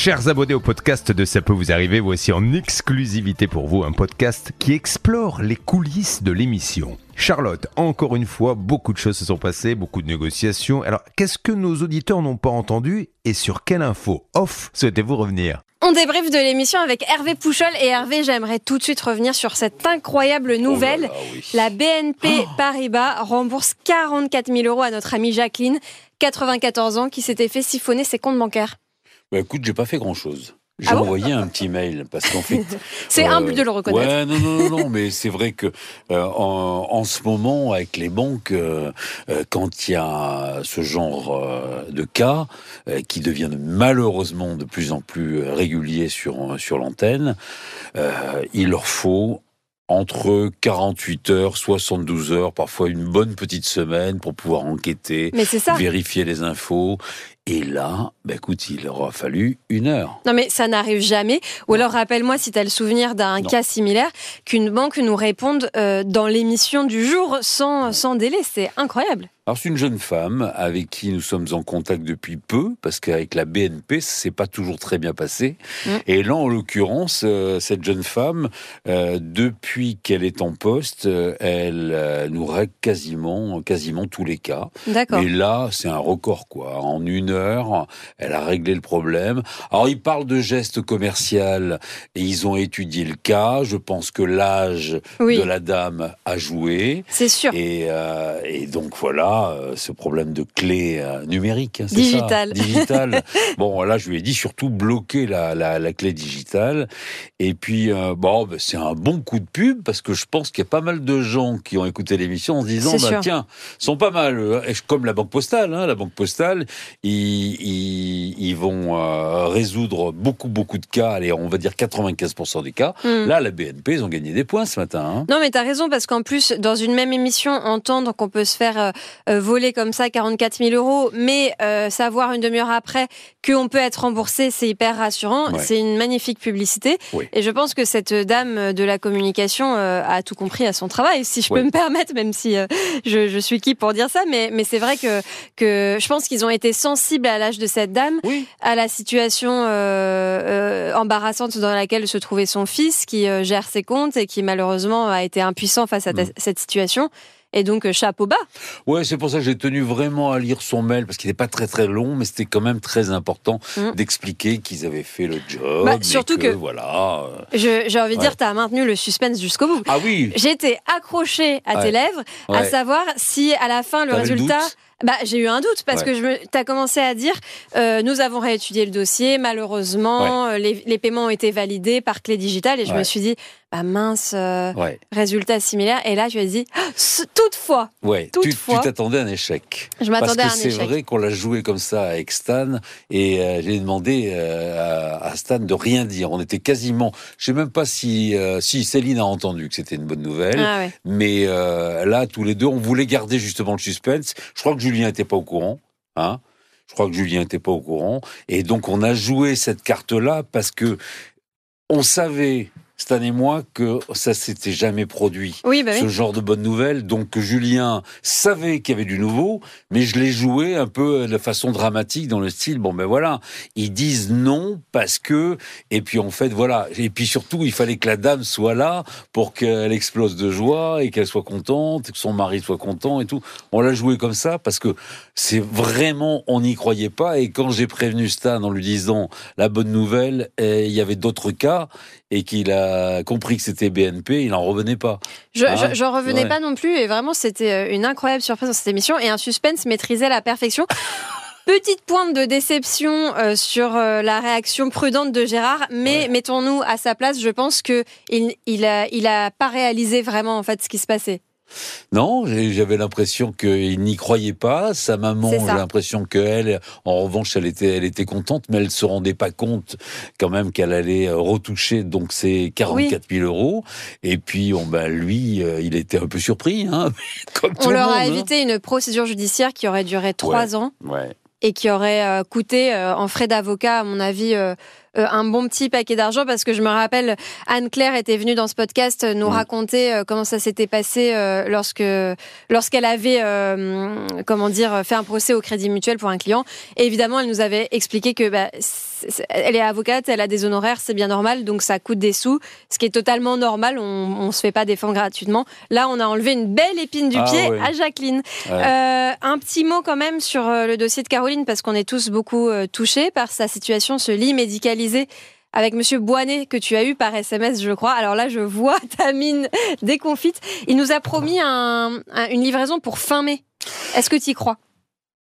Chers abonnés au podcast de Ça peut vous arriver, voici en exclusivité pour vous un podcast qui explore les coulisses de l'émission. Charlotte, encore une fois, beaucoup de choses se sont passées, beaucoup de négociations. Alors, qu'est-ce que nos auditeurs n'ont pas entendu et sur quelle info off souhaitez-vous revenir? On débriefe de l'émission avec Hervé Pouchol et Hervé, j'aimerais tout de suite revenir sur cette incroyable nouvelle. Oh là là, oui. La BNP Paribas rembourse 44 000 euros à notre amie Jacqueline, 94 ans, qui s'était fait siphonner ses comptes bancaires. Bah écoute, j'ai pas fait grand chose. J'ai Ah bon envoyé un petit mail parce qu'en fait. C'est euh, humble de le reconnaître. Ouais, non, non, non, non, mais c'est vrai que euh, en, en ce moment, avec les banques, euh, euh, quand il y a ce genre euh, de cas euh, qui deviennent malheureusement de plus en plus réguliers sur sur l'antenne, euh, il leur faut entre 48 heures, 72 heures, parfois une bonne petite semaine pour pouvoir enquêter, Mais c'est ça. vérifier les infos. Et là, bah écoute, il aura fallu une heure. Non mais ça n'arrive jamais. Ou alors rappelle-moi si tu as le souvenir d'un cas similaire, qu'une banque nous réponde euh, dans l'émission du jour sans, sans délai. C'est incroyable. Alors c'est une jeune femme avec qui nous sommes en contact depuis peu, parce qu'avec la BNP, c'est pas toujours très bien passé. Mm. Et là, en l'occurrence, euh, cette jeune femme, euh, depuis qu'elle est en poste, euh, elle nous règle quasiment, quasiment tous les cas. D'accord. Et là, c'est un record, quoi. En une heure, elle a réglé le problème. Alors, ils parlent de gestes commercial et ils ont étudié le cas. Je pense que l'âge Oui, de la dame a joué. c'est sûr. Et, et donc voilà, euh, ce problème de clé euh, numérique. hein. Ça, digitale. bon, là, je lui ai dit surtout bloquer la, la, la clé digitale. Et puis, euh, bon, ben, c'est un bon coup de pub parce que je pense qu'il y a pas mal de gens qui ont écouté l'émission en se disant, bah, tiens, ils sont pas mal, hein. Comme la Banque Postale. Hein, la Banque Postale, ils, ils, ils vont résoudre beaucoup, beaucoup de cas. Allez, on va dire 95% des cas. Hmm. Là, la BNP, ils ont gagné des points ce matin. Hein. Non, mais t'as raison, parce qu'en plus, dans une même émission, entendre qu'on peut se faire voler comme ça 44 000 euros, mais euh, savoir une demi-heure après qu'on peut être remboursé, c'est hyper rassurant. Ouais. C'est une magnifique publicité. Oui. Et je pense que cette dame de la communication euh, a tout compris à son travail, si je peux me permettre, même si euh, je, je suis qui pour dire ça. Mais, mais c'est vrai que, que je pense qu'ils ont été sensibles à l'âge de cette dame Oui. à la situation euh, euh, embarrassante dans laquelle se trouvait son fils, qui euh, gère ses comptes et qui malheureusement a été impuissant face à Mm. cette situation. Et donc euh, chapeau bas. Ouais, c'est pour ça que j'ai tenu vraiment à lire son mail parce qu'il n'est pas très très long, mais c'était quand même très important Mm. d'expliquer qu'ils avaient fait le job. Bah, surtout que- voilà. J'ai envie de Ouais. dire, tu as maintenu le suspense jusqu'au bout. Ah oui. J'étais accrochée à tes Ouais. lèvres, à savoir si à la fin le résultat. Bah, j'ai eu un doute parce Ouais. que je me, t'as commencé à dire, euh, nous avons réétudié le dossier, malheureusement, euh, les, les paiements ont été validés par clé digitale et je Ouais. me suis dit, bah mince, euh, résultat similaire. Et là, tu as dit, Ah, toutefois, ouais. Tu- Tu t'attendais à un échec. je Parce m'attendais que à un c'est échec. vrai qu'on l'a joué comme ça avec Stan et euh, j'ai demandé à, à Stan de rien dire. On était quasiment, je sais même pas si si Céline a entendu que c'était une bonne nouvelle. Ah. Mais là, tous les deux, on voulait garder justement le suspense. Je crois que Julien n'était pas au courant. Hein je crois que Julien n'était pas au courant. Et donc, on a joué cette carte-là parce que on savait, Stan et moi, que ça s'était jamais produit. Oui, bah oui. Ce genre de bonne nouvelle. Donc, Julien savait qu'il y avait du nouveau, mais je l'ai joué un peu de façon dramatique dans le style, bon ben voilà, ils disent non parce que, et puis en fait, voilà. Et puis surtout, il fallait que la dame soit là pour qu'elle explose de joie et qu'elle soit contente, que son mari soit content et tout. On l'a joué comme ça parce que c'est vraiment, on n'y croyait pas. Et quand j'ai prévenu Stan en lui disant la bonne nouvelle, eh, il y avait d'autres cas et qu'il a compris que c'était BNP, il n'en revenait pas. Je, Ah, je, j'en revenais ouais. pas non plus et vraiment c'était euh, une incroyable surprise dans cette émission et un suspense maîtrisé à la perfection. Petite pointe de déception euh, sur euh, la réaction prudente de Gérard, mais Ouais. mettons-nous à sa place. Je pense que il, il a, il a pas réalisé vraiment en fait ce qui se passait. Non, j'avais l'impression qu'il n'y croyait pas. Sa maman, j'ai l'impression qu'elle, en revanche, elle était, elle était contente, mais elle se rendait pas compte quand même qu'elle allait retoucher donc ces 44 000 euros. Et puis, on, ben, lui, euh, il était un peu surpris, hein, comme tout On le leur monde. a hein. évité une procédure judiciaire qui aurait duré trois ans Ouais. et qui aurait euh, coûté euh, en frais d'avocat, à mon avis, euh, un bon petit paquet d'argent parce que je me rappelle, Anne-Claire était venue dans ce podcast nous raconter comment ça s'était passé lorsque lorsqu'elle avait, comment dire, fait un procès au Crédit Mutuel pour un client. Et évidemment, elle nous avait expliqué que bah, elle est avocate, elle a des honoraires, c'est bien normal, donc ça coûte des sous, ce qui est totalement normal. On, ne se fait pas défendre gratuitement. Là, on a enlevé une belle épine du ah pied à Jacqueline. Euh, un petit mot quand même sur euh, le dossier de Caroline, parce qu'on est tous beaucoup euh, touchés par sa situation, ce lit avec Monsieur Boinet que tu as eu par SMS, je crois. Alors là, je vois ta mine déconfite. Il nous a promis une livraison pour fin mai. Est-ce que tu y crois?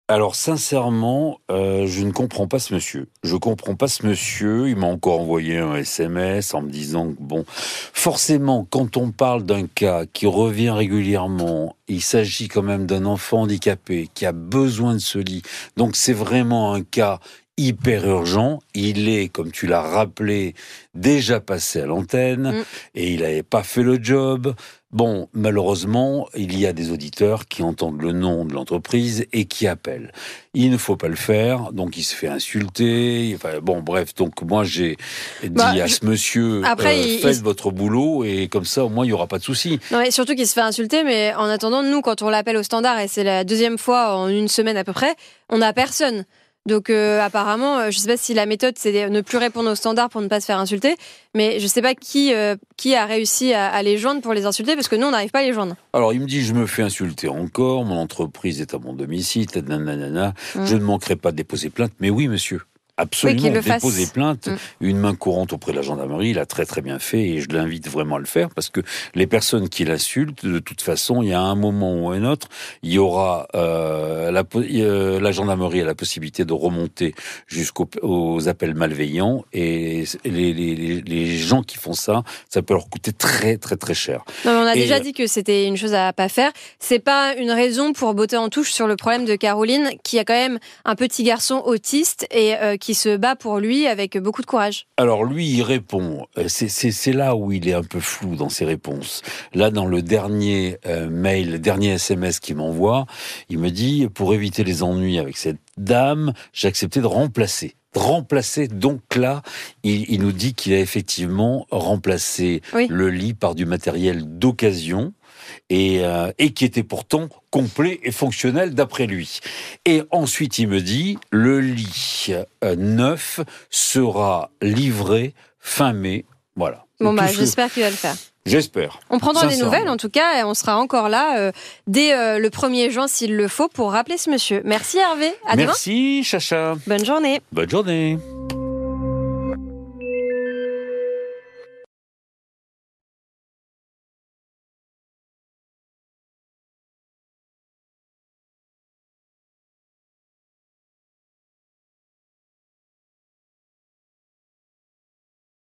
Alors sincèrement, euh, je ne comprends pas ce monsieur. Je comprends pas ce monsieur. Il m'a encore envoyé un SMS en me disant que bon, forcément, quand on parle d'un cas qui revient régulièrement, il s'agit quand même d'un enfant handicapé qui a besoin de ce lit. Donc c'est vraiment un cas hyper urgent. Il est, comme tu l'as rappelé, déjà passé à l'antenne mm. et il n'avait pas fait le job. Bon, malheureusement, il y a des auditeurs qui entendent le nom de l'entreprise et qui appellent. Il ne faut pas le faire, donc il se fait insulter. Enfin, bon, bref, donc moi j'ai dit bah, à ce monsieur Après, euh, faites votre boulot et comme ça au moins il y aura pas de souci. Non, et surtout qu'il se fait insulter, mais en attendant, nous quand on l'appelle au standard et c'est la deuxième fois en une semaine à peu près, on n'a personne. Donc euh, apparemment, euh, je ne sais pas si la méthode c'est ne plus répondre aux standards pour ne pas se faire insulter, mais je ne sais pas qui euh, qui a réussi à, les joindre pour les insulter parce que nous on n'arrive pas à les joindre. Alors il me dit je me fais insulter encore, mon entreprise est à mon domicile, nanana, mmh. je ne manquerai pas de déposer plainte, mais oui monsieur absolument déposer plainte. Mm. Une main courante auprès de la gendarmerie, il a très très bien fait et je l'invite vraiment à le faire parce que les personnes qui l'insultent, de toute façon, il y a un moment ou un autre, il y aura euh, la, euh, la, gendarmerie a la possibilité de remonter jusqu'aux appels malveillants et les, les, les, gens qui font ça, ça peut leur coûter très très très cher. Non, on a déjà dit que c'était une chose à pas faire. C'est pas une raison pour botter en touche sur le problème de Caroline, qui a quand même un petit garçon autiste et euh, qui se bat pour lui avec beaucoup de courage. Alors lui, il répond. Euh, c'est là où il est un peu flou dans ses réponses. Là, dans le dernier euh, mail, le dernier SMS qu'il m'envoie, il me dit, pour éviter les ennuis avec cette dame, j'ai accepté de remplacer remplacer. Donc là, il, nous dit qu'il a effectivement remplacé le lit par du matériel d'occasion et, euh, et qui était pourtant complet et fonctionnel d'après lui. Et ensuite, il me dit, le lit euh, neuf sera livré fin mai. Voilà. Bon, bah, j'espère qu'il va le faire. J'espère. On prendra des nouvelles en tout cas et on sera encore là euh, dès le 1er juin s'il le faut pour rappeler ce monsieur. Merci Hervé. À Merci Chacha. Bonne journée. Bonne journée.